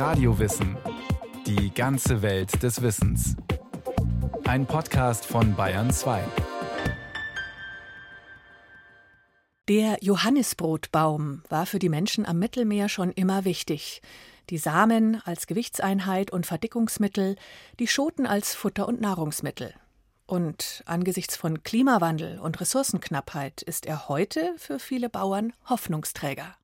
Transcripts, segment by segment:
Radiowissen. Die ganze Welt des Wissens. Ein Podcast von Bayern 2. Der Johannisbrotbaum war für die Menschen am Mittelmeer schon immer wichtig. Die Samen als Gewichtseinheit und Verdickungsmittel, die Schoten als Futter und Nahrungsmittel. Und angesichts von Klimawandel und Ressourcenknappheit ist er heute für viele Bauern Hoffnungsträger.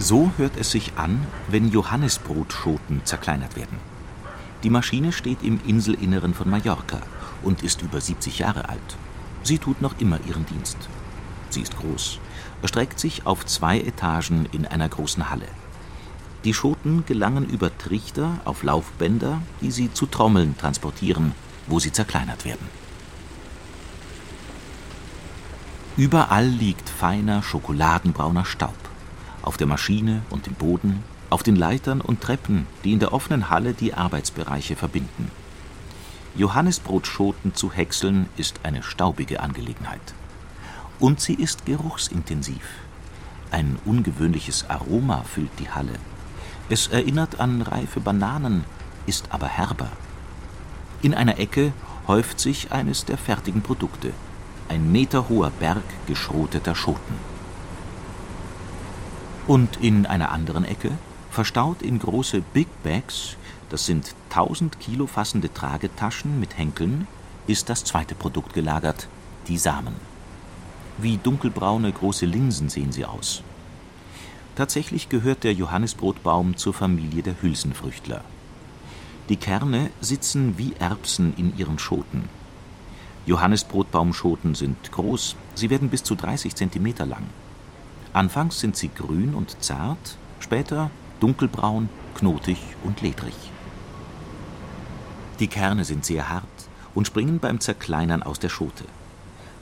So hört es sich an, wenn Johannisbrotschoten zerkleinert werden. Die Maschine steht im Inselinneren von Mallorca und ist über 70 Jahre alt. Sie tut noch immer ihren Dienst. Sie ist groß, erstreckt sich auf zwei Etagen in einer großen Halle. Die Schoten gelangen über Trichter auf Laufbänder, die sie zu Trommeln transportieren, wo sie zerkleinert werden. Überall liegt feiner schokoladenbrauner Staub. Auf der Maschine und im Boden, auf den Leitern und Treppen, die in der offenen Halle die Arbeitsbereiche verbinden. Johannisbrotschoten zu häckseln ist eine staubige Angelegenheit. Und sie ist geruchsintensiv. Ein ungewöhnliches Aroma füllt die Halle. Es erinnert an reife Bananen, ist aber herber. In einer Ecke häuft sich eines der fertigen Produkte, ein meterhoher Berg geschroteter Schoten. Und in einer anderen Ecke, verstaut in große Big Bags, das sind 1000 Kilo fassende Tragetaschen mit Henkeln, ist das zweite Produkt gelagert, die Samen. Wie dunkelbraune große Linsen sehen sie aus. Tatsächlich gehört der Johannisbrotbaum zur Familie der Hülsenfrüchtler. Die Kerne sitzen wie Erbsen in ihren Schoten. Johannisbrotbaumschoten sind groß, sie werden bis zu 30 Zentimeter lang. Anfangs sind sie grün und zart, später dunkelbraun, knotig und ledrig. Die Kerne sind sehr hart und springen beim Zerkleinern aus der Schote.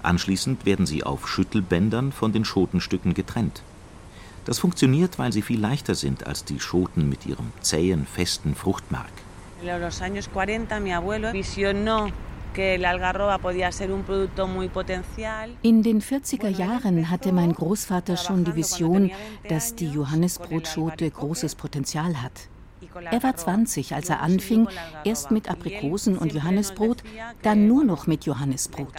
Anschließend werden sie auf Schüttelbändern von den Schotenstücken getrennt. Das funktioniert, weil sie viel leichter sind als die Schoten mit ihrem zähen, festen Fruchtmark. In den 40er Jahren hatte mein Großvater schon die Vision, dass die Johannisbrotschote großes Potenzial hat. Er war 20, als er anfing, erst mit Aprikosen und Johannisbrot, dann nur noch mit Johannisbrot.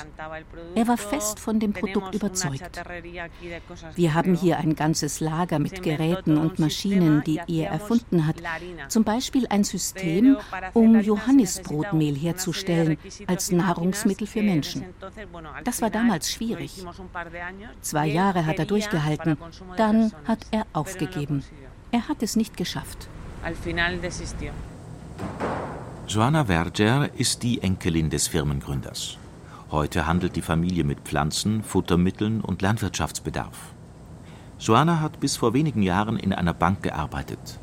Er war fest von dem Produkt überzeugt. Wir haben hier ein ganzes Lager mit Geräten und Maschinen, die er erfunden hat. Zum Beispiel ein System, um Johannisbrotmehl herzustellen als Nahrungsmittel für Menschen. Das war damals schwierig. Zwei Jahre hat er durchgehalten, dann hat er aufgegeben. Er hat es nicht geschafft. Al final desistió. Joanna Verger ist die Enkelin des Firmengründers. Heute handelt die Familie mit Pflanzen, Futtermitteln und Landwirtschaftsbedarf. Joanna hat bis vor wenigen Jahren in einer Bank gearbeitet.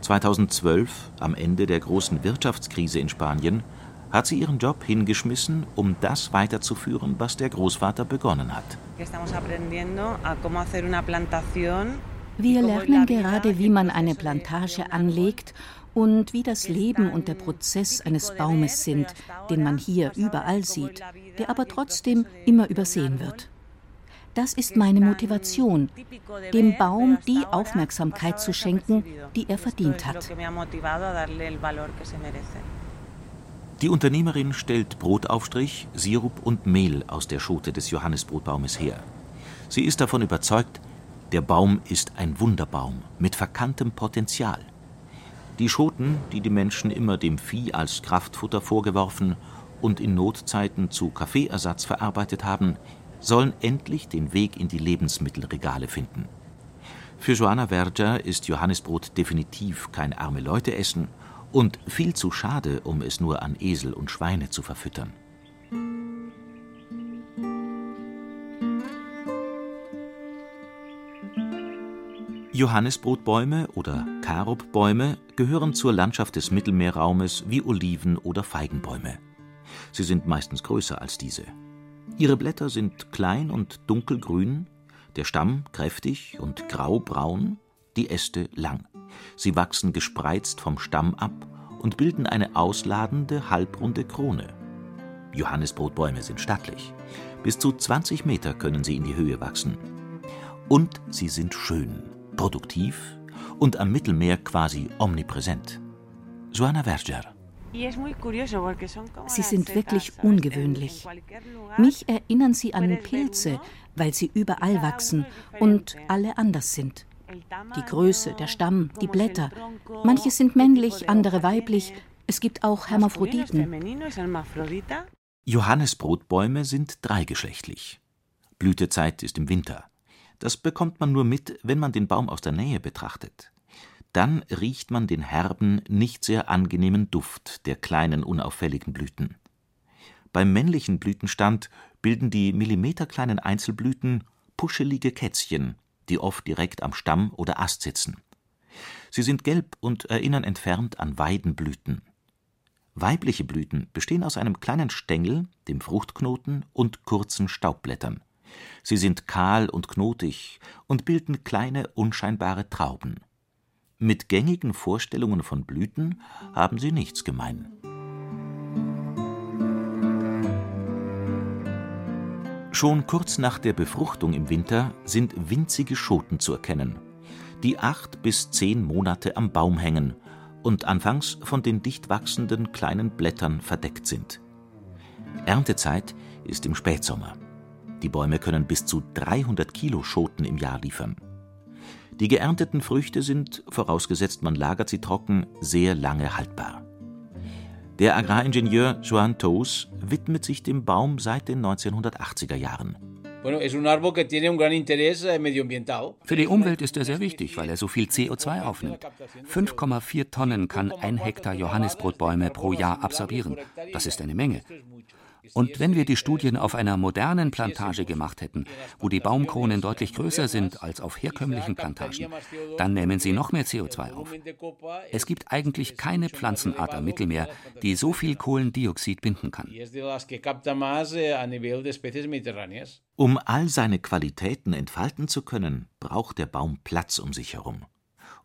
2012, am Ende der großen Wirtschaftskrise in Spanien, hat sie ihren Job hingeschmissen, um das weiterzuführen, was der Großvater begonnen hat. Wir lernen gerade, wie man eine Plantage anlegt und wie das Leben und der Prozess eines Baumes sind, den man hier überall sieht, der aber trotzdem immer übersehen wird. Das ist meine Motivation, dem Baum die Aufmerksamkeit zu schenken, die er verdient hat. Die Unternehmerin stellt Brotaufstrich, Sirup und Mehl aus der Schote des Johannisbrotbaumes her. Sie ist davon überzeugt, der Baum ist ein Wunderbaum mit verkanntem Potenzial. Die Schoten, die die Menschen immer dem Vieh als Kraftfutter vorgeworfen und in Notzeiten zu Kaffeeersatz verarbeitet haben, sollen endlich den Weg in die Lebensmittelregale finden. Für Joanna Verger ist Johannisbrot definitiv kein arme Leute essen und viel zu schade, um es nur an Esel und Schweine zu verfüttern. Johannisbrotbäume oder Karobbäume gehören zur Landschaft des Mittelmeerraumes wie Oliven oder Feigenbäume. Sie sind meistens größer als diese. Ihre Blätter sind klein und dunkelgrün, der Stamm kräftig und graubraun, die Äste lang. Sie wachsen gespreizt vom Stamm ab und bilden eine ausladende, halbrunde Krone. Johannisbrotbäume sind stattlich. Bis zu 20 Meter können sie in die Höhe wachsen. Und sie sind schön. Produktiv und am Mittelmeer quasi omnipräsent. Joana Verger. Sie sind wirklich ungewöhnlich. Mich erinnern sie an Pilze, weil sie überall wachsen und alle anders sind. Die Größe, der Stamm, die Blätter. Manche sind männlich, andere weiblich. Es gibt auch Hermaphroditen. Johannesbrotbäume sind dreigeschlechtlich. Blütezeit ist im Winter. Das bekommt man nur mit, wenn man den Baum aus der Nähe betrachtet. Dann riecht man den herben, nicht sehr angenehmen Duft der kleinen, unauffälligen Blüten. Beim männlichen Blütenstand bilden die millimeterkleinen Einzelblüten puschelige Kätzchen, die oft direkt am Stamm oder Ast sitzen. Sie sind gelb und erinnern entfernt an Weidenblüten. Weibliche Blüten bestehen aus einem kleinen Stängel, dem Fruchtknoten und kurzen Staubblättern. Sie sind kahl und knotig und bilden kleine unscheinbare Trauben. Mit gängigen Vorstellungen von Blüten haben sie nichts gemein. Schon kurz nach der Befruchtung im Winter sind winzige Schoten zu erkennen, die acht bis zehn Monate am Baum hängen und anfangs von den dicht wachsenden kleinen Blättern verdeckt sind. Erntezeit ist im Spätsommer. Die Bäume können bis zu 300 Kilo Schoten im Jahr liefern. Die geernteten Früchte sind, vorausgesetzt man lagert sie trocken, sehr lange haltbar. Der Agraringenieur Joan Toos widmet sich dem Baum seit den 1980er Jahren. Eh, Für die Umwelt ist er sehr wichtig, weil er so viel CO2 aufnimmt. 5,4 Tonnen kann ein Hektar Johannisbrotbäume pro Jahr absorbieren. Das ist eine Menge. Und wenn wir die Studien auf einer modernen Plantage gemacht hätten, wo die Baumkronen deutlich größer sind als auf herkömmlichen Plantagen, dann nehmen sie noch mehr CO2 auf. Es gibt eigentlich keine Pflanzenart am Mittelmeer, die so viel Kohlendioxid binden kann. Um all seine Qualitäten entfalten zu können, braucht der Baum Platz um sich herum.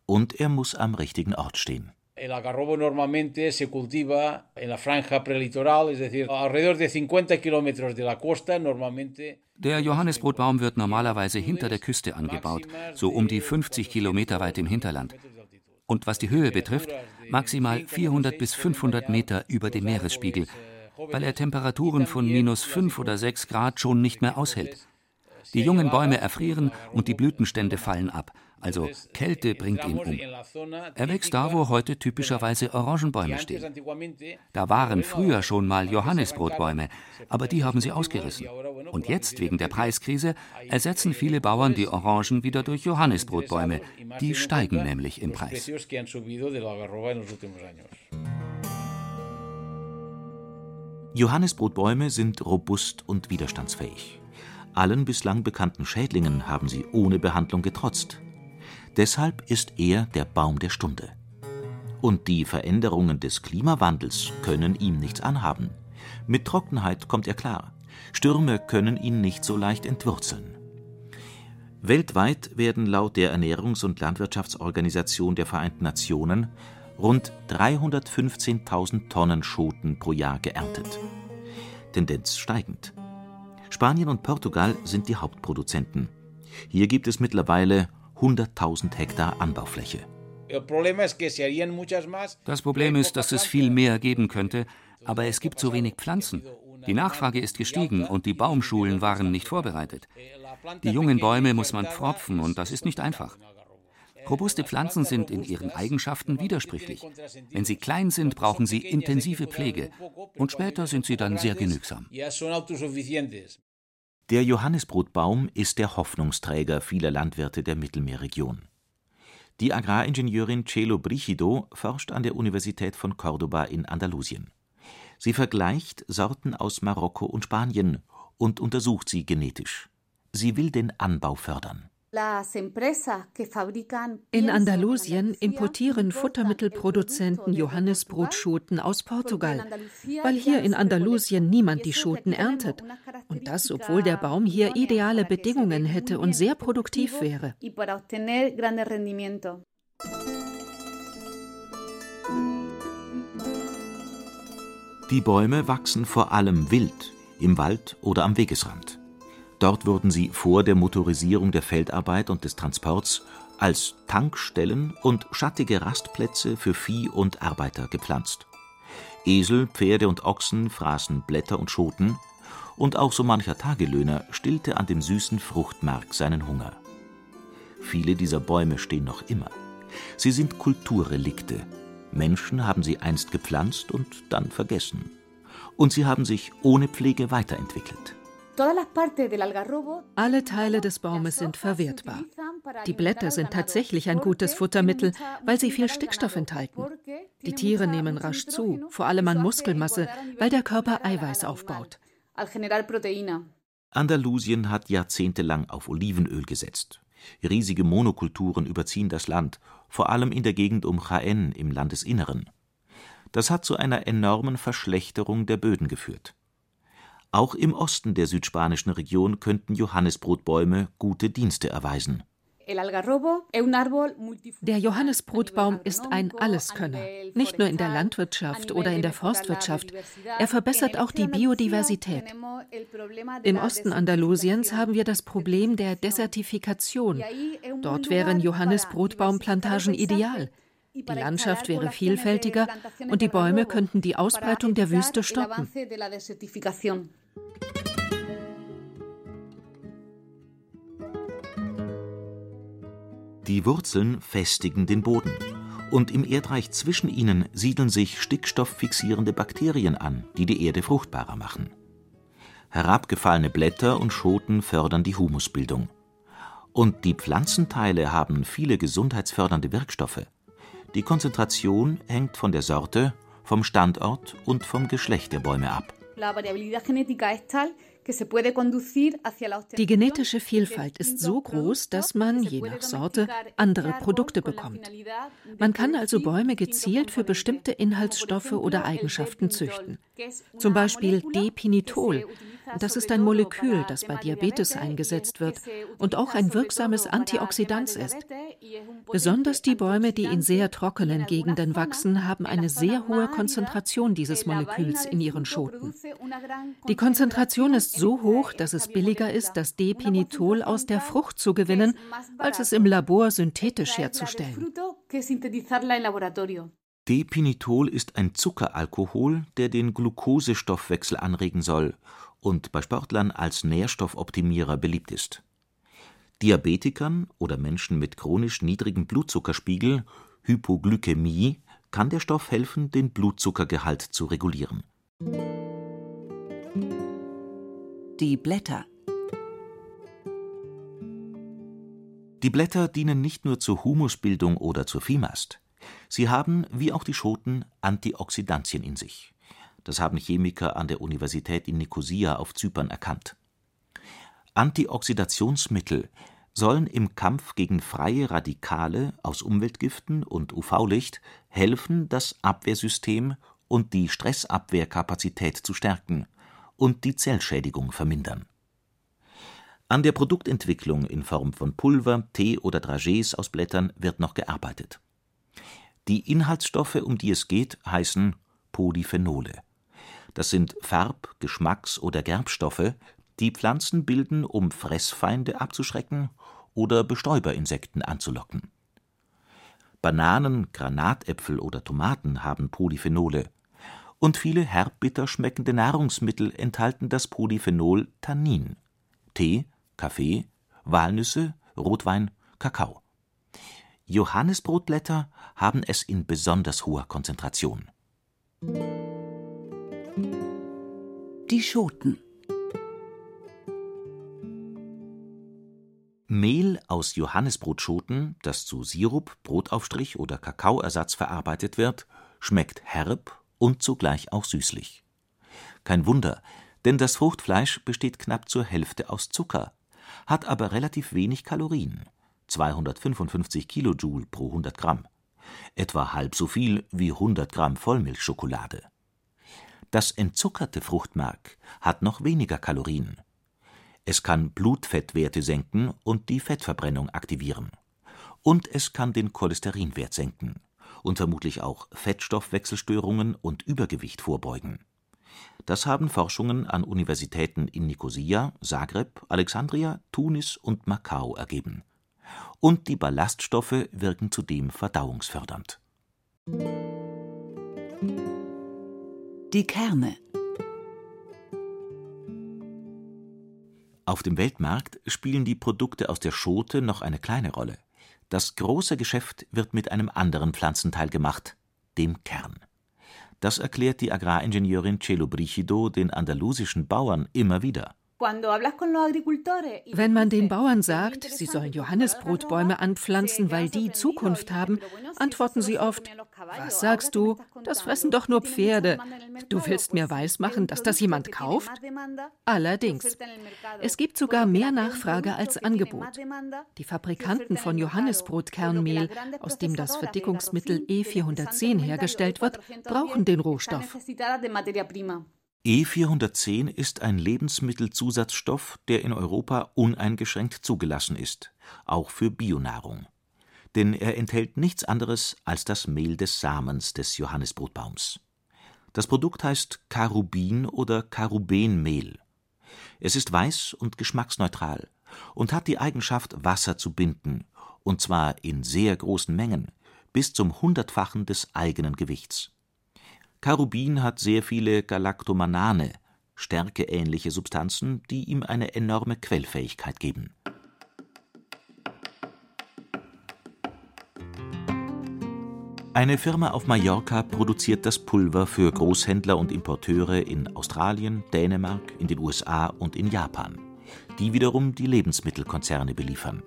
Und er muss am richtigen Ort stehen. El algarrobo normalmente se cultiva en la franja prelitoral, es decir, alrededor de 50 kilómetros de la costa, normalmente. Der Johannisbrotbaum wird normalerweise hinter der Küste angebaut, so um die 50 Kilometer weit im Hinterland. Und was die Höhe betrifft, maximal 400 bis 500 Meter über dem Meeresspiegel, weil er Temperaturen von minus 5 oder 6 Grad schon nicht mehr aushält. Die jungen Bäume erfrieren und die Blütenstände fallen ab, also Kälte bringt ihn um. Er wächst da, wo heute typischerweise Orangenbäume stehen. Da waren früher schon mal Johannisbrotbäume, aber die haben sie ausgerissen. Und jetzt, wegen der Preiskrise, ersetzen viele Bauern die Orangen wieder durch Johannisbrotbäume. Die steigen nämlich im Preis. Johannisbrotbäume sind robust und widerstandsfähig. Allen bislang bekannten Schädlingen haben sie ohne Behandlung getrotzt. Deshalb ist er der Baum der Stunde. Und die Veränderungen des Klimawandels können ihm nichts anhaben. Mit Trockenheit kommt er klar. Stürme können ihn nicht so leicht entwurzeln. Weltweit werden laut der Ernährungs- und Landwirtschaftsorganisation der Vereinten Nationen rund 315.000 Tonnen Schoten pro Jahr geerntet. Tendenz steigend. Spanien und Portugal sind die Hauptproduzenten. Hier gibt es mittlerweile 100.000 Hektar Anbaufläche. Das Problem ist, dass es viel mehr geben könnte, aber es gibt so wenig Pflanzen. Die Nachfrage ist gestiegen und die Baumschulen waren nicht vorbereitet. Die jungen Bäume muss man pfropfen und das ist nicht einfach. Robuste Pflanzen sind in ihren Eigenschaften widersprüchlich. Wenn sie klein sind, brauchen sie intensive Pflege und später sind sie dann sehr genügsam. Der Johannisbrotbaum ist der Hoffnungsträger vieler Landwirte der Mittelmeerregion. Die Agraringenieurin Celo Brigido forscht an der Universität von Cordoba in Andalusien. Sie vergleicht Sorten aus Marokko und Spanien und untersucht sie genetisch. Sie will den Anbau fördern in Andalusien importieren Futtermittelproduzenten Johannisbrotschoten aus Portugal, weil hier in Andalusien niemand die Schoten erntet. Und das, obwohl der Baum hier ideale Bedingungen hätte und sehr produktiv wäre. Die Bäume wachsen vor allem wild, im Wald oder am Wegesrand. Dort wurden sie vor der Motorisierung der Feldarbeit und des Transports als Tankstellen und schattige Rastplätze für Vieh und Arbeiter gepflanzt. Esel, Pferde und Ochsen fraßen Blätter und Schoten, und auch so mancher Tagelöhner stillte an dem süßen Fruchtmark seinen Hunger. Viele dieser Bäume stehen noch immer. Sie sind Kulturrelikte. Menschen haben sie einst gepflanzt und dann vergessen. Und sie haben sich ohne Pflege weiterentwickelt. Alle Teile des Baumes sind verwertbar. Die Blätter sind tatsächlich ein gutes Futtermittel, weil sie viel Stickstoff enthalten. Die Tiere nehmen rasch zu, vor allem an Muskelmasse, weil der Körper Eiweiß aufbaut. Andalusien hat jahrzehntelang auf Olivenöl gesetzt. Riesige Monokulturen überziehen das Land, vor allem in der Gegend um Jaén im Landesinneren. Das hat zu einer enormen Verschlechterung der Böden geführt. Auch im Osten der südspanischen Region könnten Johannisbrotbäume gute Dienste erweisen. Der Johannisbrotbaum ist ein Alleskönner, nicht nur in der Landwirtschaft oder in der Forstwirtschaft. Er verbessert auch die Biodiversität. Im Osten Andalusiens haben wir das Problem der Desertifikation. Dort wären Johannisbrotbaumplantagen ideal. Die Landschaft wäre vielfältiger und die Bäume könnten die Ausbreitung der Wüste stoppen. Die Wurzeln festigen den Boden. Und im Erdreich zwischen ihnen siedeln sich stickstofffixierende Bakterien an, die die Erde fruchtbarer machen. Herabgefallene Blätter und Schoten fördern die Humusbildung. Und die Pflanzenteile haben viele gesundheitsfördernde Wirkstoffe. Die Konzentration hängt von der Sorte, vom Standort und vom Geschlecht der Bäume ab. Die genetische Vielfalt ist so groß, dass man, je nach Sorte, andere Produkte bekommt. Man kann also Bäume gezielt für bestimmte Inhaltsstoffe oder Eigenschaften züchten. Zum Beispiel D-Pinitol, das ist ein Molekül, das bei Diabetes eingesetzt wird und auch ein wirksames Antioxidant ist. Besonders die Bäume, die in sehr trockenen Gegenden wachsen, haben eine sehr hohe Konzentration dieses Moleküls in ihren Schoten. Die Konzentration ist so hoch, dass es billiger ist, das Depinitol aus der Frucht zu gewinnen, als es im Labor synthetisch herzustellen. Depinitol ist ein Zuckeralkohol, der den Glukosestoffwechsel anregen soll und bei Sportlern als Nährstoffoptimierer beliebt ist. Diabetikern oder Menschen mit chronisch niedrigem Blutzuckerspiegel (Hypoglykämie) kann der Stoff helfen, den Blutzuckergehalt zu regulieren. Die Blätter Die Blätter dienen nicht nur zur Humusbildung oder zur Viehmast. Sie haben, wie auch die Schoten, Antioxidantien in sich das haben Chemiker an der Universität in Nikosia auf Zypern erkannt. Antioxidationsmittel sollen im Kampf gegen freie Radikale aus Umweltgiften und UV-Licht helfen, das Abwehrsystem und die Stressabwehrkapazität zu stärken und die Zellschädigung vermindern. An der Produktentwicklung in Form von Pulver, Tee oder Dragés aus Blättern wird noch gearbeitet. Die Inhaltsstoffe, um die es geht, heißen Polyphenole das sind Farb Geschmacks oder Gerbstoffe, die Pflanzen bilden, um Fressfeinde abzuschrecken oder Bestäuberinsekten anzulocken. Bananen, Granatäpfel oder Tomaten haben Polyphenole, und viele herbbitter schmeckende Nahrungsmittel enthalten das Polyphenol Tannin (Tee, Kaffee, Walnüsse, Rotwein, Kakao). Johannisbrotblätter haben es in besonders hoher Konzentration die Schoten. Mehl aus Johannisbrotschoten, das zu Sirup, Brotaufstrich oder Kakaoersatz verarbeitet wird, schmeckt herb und zugleich auch süßlich. Kein Wunder, denn das Fruchtfleisch besteht knapp zur Hälfte aus Zucker, hat aber relativ wenig Kalorien, 255 Kilojoule pro 100 Gramm, etwa halb so viel wie 100 Gramm Vollmilchschokolade. Das entzuckerte Fruchtmark hat noch weniger Kalorien. Es kann Blutfettwerte senken und die Fettverbrennung aktivieren. Und es kann den Cholesterinwert senken und vermutlich auch Fettstoffwechselstörungen und Übergewicht vorbeugen. Das haben Forschungen an Universitäten in Nikosia, Zagreb, Alexandria, Tunis und Macau ergeben. Und die Ballaststoffe wirken zudem verdauungsfördernd. Die Kerne Auf dem Weltmarkt spielen die Produkte aus der Schote noch eine kleine Rolle. Das große Geschäft wird mit einem anderen Pflanzenteil gemacht, dem Kern. Das erklärt die Agraringenieurin Celo Brigido den andalusischen Bauern immer wieder. Wenn man den Bauern sagt, sie sollen Johannisbrotbäume anpflanzen, weil die Zukunft haben, antworten sie oft, was sagst du? Das fressen doch nur Pferde. Du willst mir weismachen, dass das jemand kauft? Allerdings. Es gibt sogar mehr Nachfrage als Angebot. Die Fabrikanten von Johannisbrotkernmehl, aus dem das Verdickungsmittel E410 hergestellt wird, brauchen den Rohstoff. E410 ist ein Lebensmittelzusatzstoff, der in Europa uneingeschränkt zugelassen ist, auch für Bionahrung. Denn er enthält nichts anderes als das Mehl des Samens des Johannisbrotbaums. Das Produkt heißt Karubin oder Karubenmehl. Es ist weiß und geschmacksneutral und hat die Eigenschaft, Wasser zu binden, und zwar in sehr großen Mengen, bis zum Hundertfachen des eigenen Gewichts Karubin hat sehr viele Galactomanane, stärkeähnliche Substanzen, die ihm eine enorme Quellfähigkeit geben. Eine Firma auf Mallorca produziert das Pulver für Großhändler und Importeure in Australien, Dänemark, in den USA und in Japan, die wiederum die Lebensmittelkonzerne beliefern.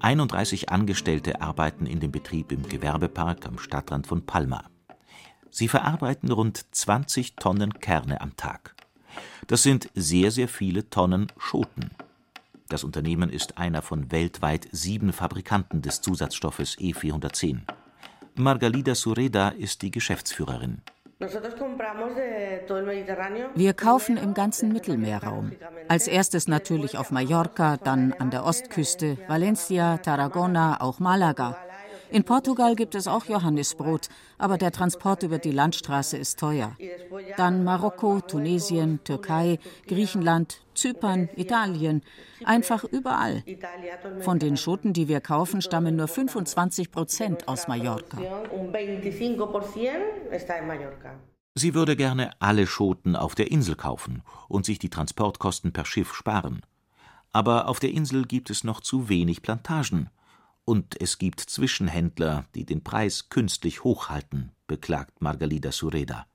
31 Angestellte arbeiten in dem Betrieb im Gewerbepark am Stadtrand von Palma. Sie verarbeiten rund 20 Tonnen Kerne am Tag. Das sind sehr, sehr viele Tonnen Schoten. Das Unternehmen ist einer von weltweit sieben Fabrikanten des Zusatzstoffes E410. Margalida Sureda ist die Geschäftsführerin. Wir kaufen im ganzen Mittelmeerraum. Als erstes natürlich auf Mallorca, dann an der Ostküste, Valencia, Tarragona, auch Malaga. In Portugal gibt es auch Johannisbrot, aber der Transport über die Landstraße ist teuer. Dann Marokko, Tunesien, Türkei, Griechenland, Zypern, Italien, einfach überall. Von den Schoten, die wir kaufen, stammen nur 25 Prozent aus Mallorca. Sie würde gerne alle Schoten auf der Insel kaufen und sich die Transportkosten per Schiff sparen. Aber auf der Insel gibt es noch zu wenig Plantagen. Und es gibt Zwischenhändler, die den Preis künstlich hochhalten, beklagt Margalida Sureda.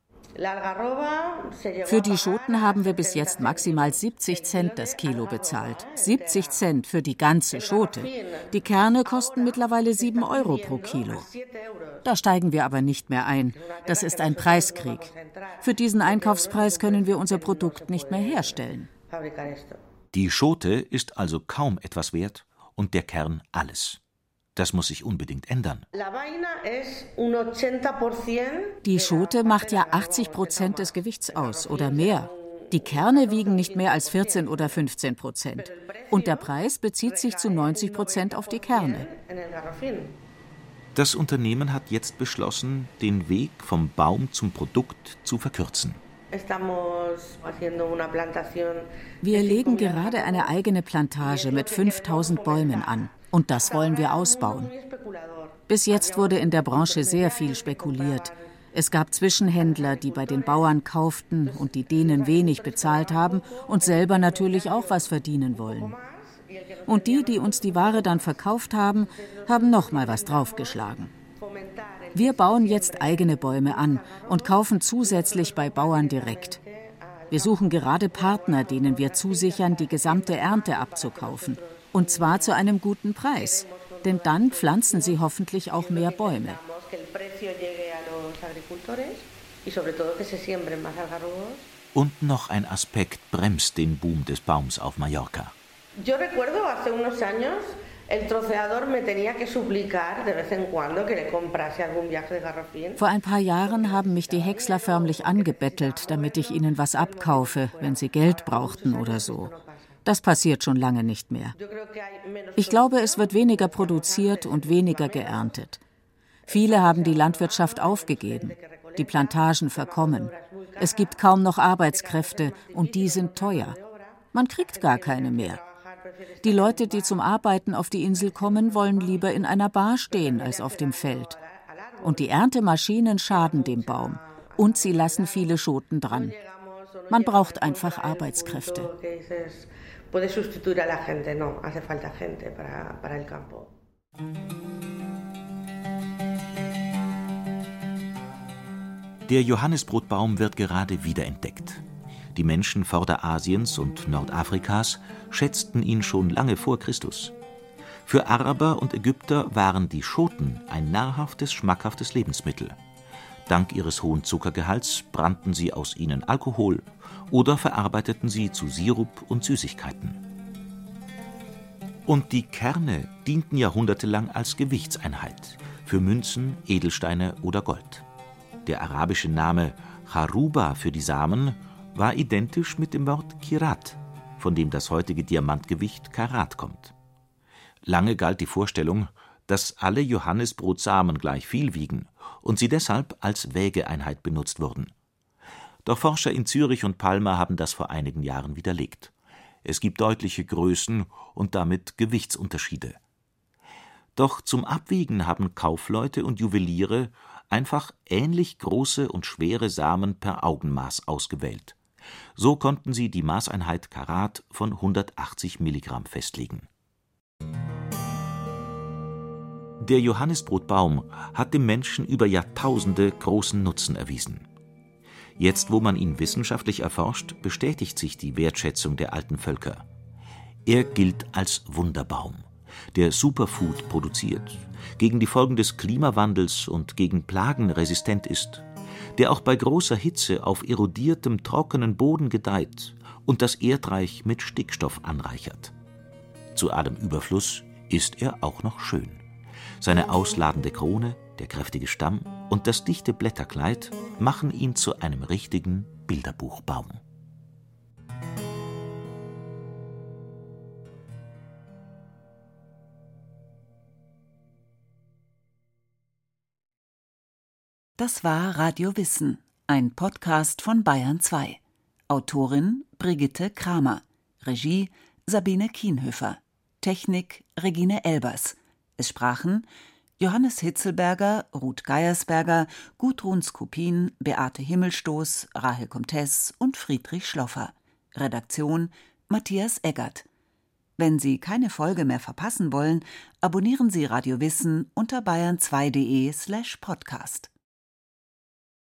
Für die Schoten haben wir bis jetzt maximal 70 Cent das Kilo bezahlt. 70 Cent für die ganze Schote. Die Kerne kosten mittlerweile 7 Euro pro Kilo. Da steigen wir aber nicht mehr ein. Das ist ein Preiskrieg. Für diesen Einkaufspreis können wir unser Produkt nicht mehr herstellen. Die Schote ist also kaum etwas wert und der Kern alles. Das muss sich unbedingt ändern. Die Schote macht ja 80 Prozent des Gewichts aus oder mehr. Die Kerne wiegen nicht mehr als 14 oder 15 Prozent. Und der Preis bezieht sich zu 90 Prozent auf die Kerne. Das Unternehmen hat jetzt beschlossen, den Weg vom Baum zum Produkt zu verkürzen. Wir legen gerade eine eigene Plantage mit 5000 Bäumen an. Und das wollen wir ausbauen. Bis jetzt wurde in der Branche sehr viel spekuliert. Es gab Zwischenhändler, die bei den Bauern kauften und die denen wenig bezahlt haben und selber natürlich auch was verdienen wollen. Und die, die uns die Ware dann verkauft haben, haben noch mal was draufgeschlagen. Wir bauen jetzt eigene Bäume an und kaufen zusätzlich bei Bauern direkt. Wir suchen gerade Partner, denen wir zusichern, die gesamte Ernte abzukaufen. Und zwar zu einem guten Preis. Denn dann pflanzen sie hoffentlich auch mehr Bäume. Und noch ein Aspekt bremst den Boom des Baums auf Mallorca. Vor ein paar Jahren haben mich die Häcksler förmlich angebettelt, damit ich ihnen was abkaufe, wenn sie Geld brauchten oder so. Das passiert schon lange nicht mehr. Ich glaube, es wird weniger produziert und weniger geerntet. Viele haben die Landwirtschaft aufgegeben. Die Plantagen verkommen. Es gibt kaum noch Arbeitskräfte und die sind teuer. Man kriegt gar keine mehr. Die Leute, die zum Arbeiten auf die Insel kommen, wollen lieber in einer Bar stehen als auf dem Feld. Und die Erntemaschinen schaden dem Baum. Und sie lassen viele Schoten dran. Man braucht einfach Arbeitskräfte. Der Johannisbrotbaum wird gerade wiederentdeckt. Die Menschen Vorderasiens und Nordafrikas schätzten ihn schon lange vor Christus. Für Araber und Ägypter waren die Schoten ein nahrhaftes, schmackhaftes Lebensmittel. Dank ihres hohen Zuckergehalts brannten sie aus ihnen Alkohol oder verarbeiteten sie zu Sirup und Süßigkeiten. Und die Kerne dienten jahrhundertelang als Gewichtseinheit für Münzen, Edelsteine oder Gold. Der arabische Name Charuba für die Samen war identisch mit dem Wort Kirat, von dem das heutige Diamantgewicht Karat kommt. Lange galt die Vorstellung, dass alle Johannisbrotsamen gleich viel wiegen und sie deshalb als Wägeeinheit benutzt wurden. Doch Forscher in Zürich und Palma haben das vor einigen Jahren widerlegt. Es gibt deutliche Größen und damit Gewichtsunterschiede. Doch zum Abwiegen haben Kaufleute und Juweliere einfach ähnlich große und schwere Samen per Augenmaß ausgewählt. So konnten sie die Maßeinheit Karat von 180 Milligramm festlegen. Der Johannisbrotbaum hat dem Menschen über Jahrtausende großen Nutzen erwiesen. Jetzt, wo man ihn wissenschaftlich erforscht, bestätigt sich die Wertschätzung der alten Völker. Er gilt als Wunderbaum, der Superfood produziert, gegen die Folgen des Klimawandels und gegen Plagen resistent ist, der auch bei großer Hitze auf erodiertem, trockenen Boden gedeiht und das Erdreich mit Stickstoff anreichert. Zu allem Überfluss ist er auch noch schön. Seine ausladende Krone, der kräftige Stamm und das dichte Blätterkleid machen ihn zu einem richtigen Bilderbuchbaum. Das war Radio Wissen, ein Podcast von Bayern 2. Autorin Brigitte Kramer, Regie Sabine Kienhöfer, Technik Regine Elbers. Es sprachen Johannes Hitzelberger, Ruth Geiersberger, Gudrun Skupin, Beate Himmelstoß, Rahel Comtesse und Friedrich Schloffer. Redaktion Matthias Eggert. Wenn Sie keine Folge mehr verpassen wollen, abonnieren Sie Radio Wissen unter bayern2.de slash podcast.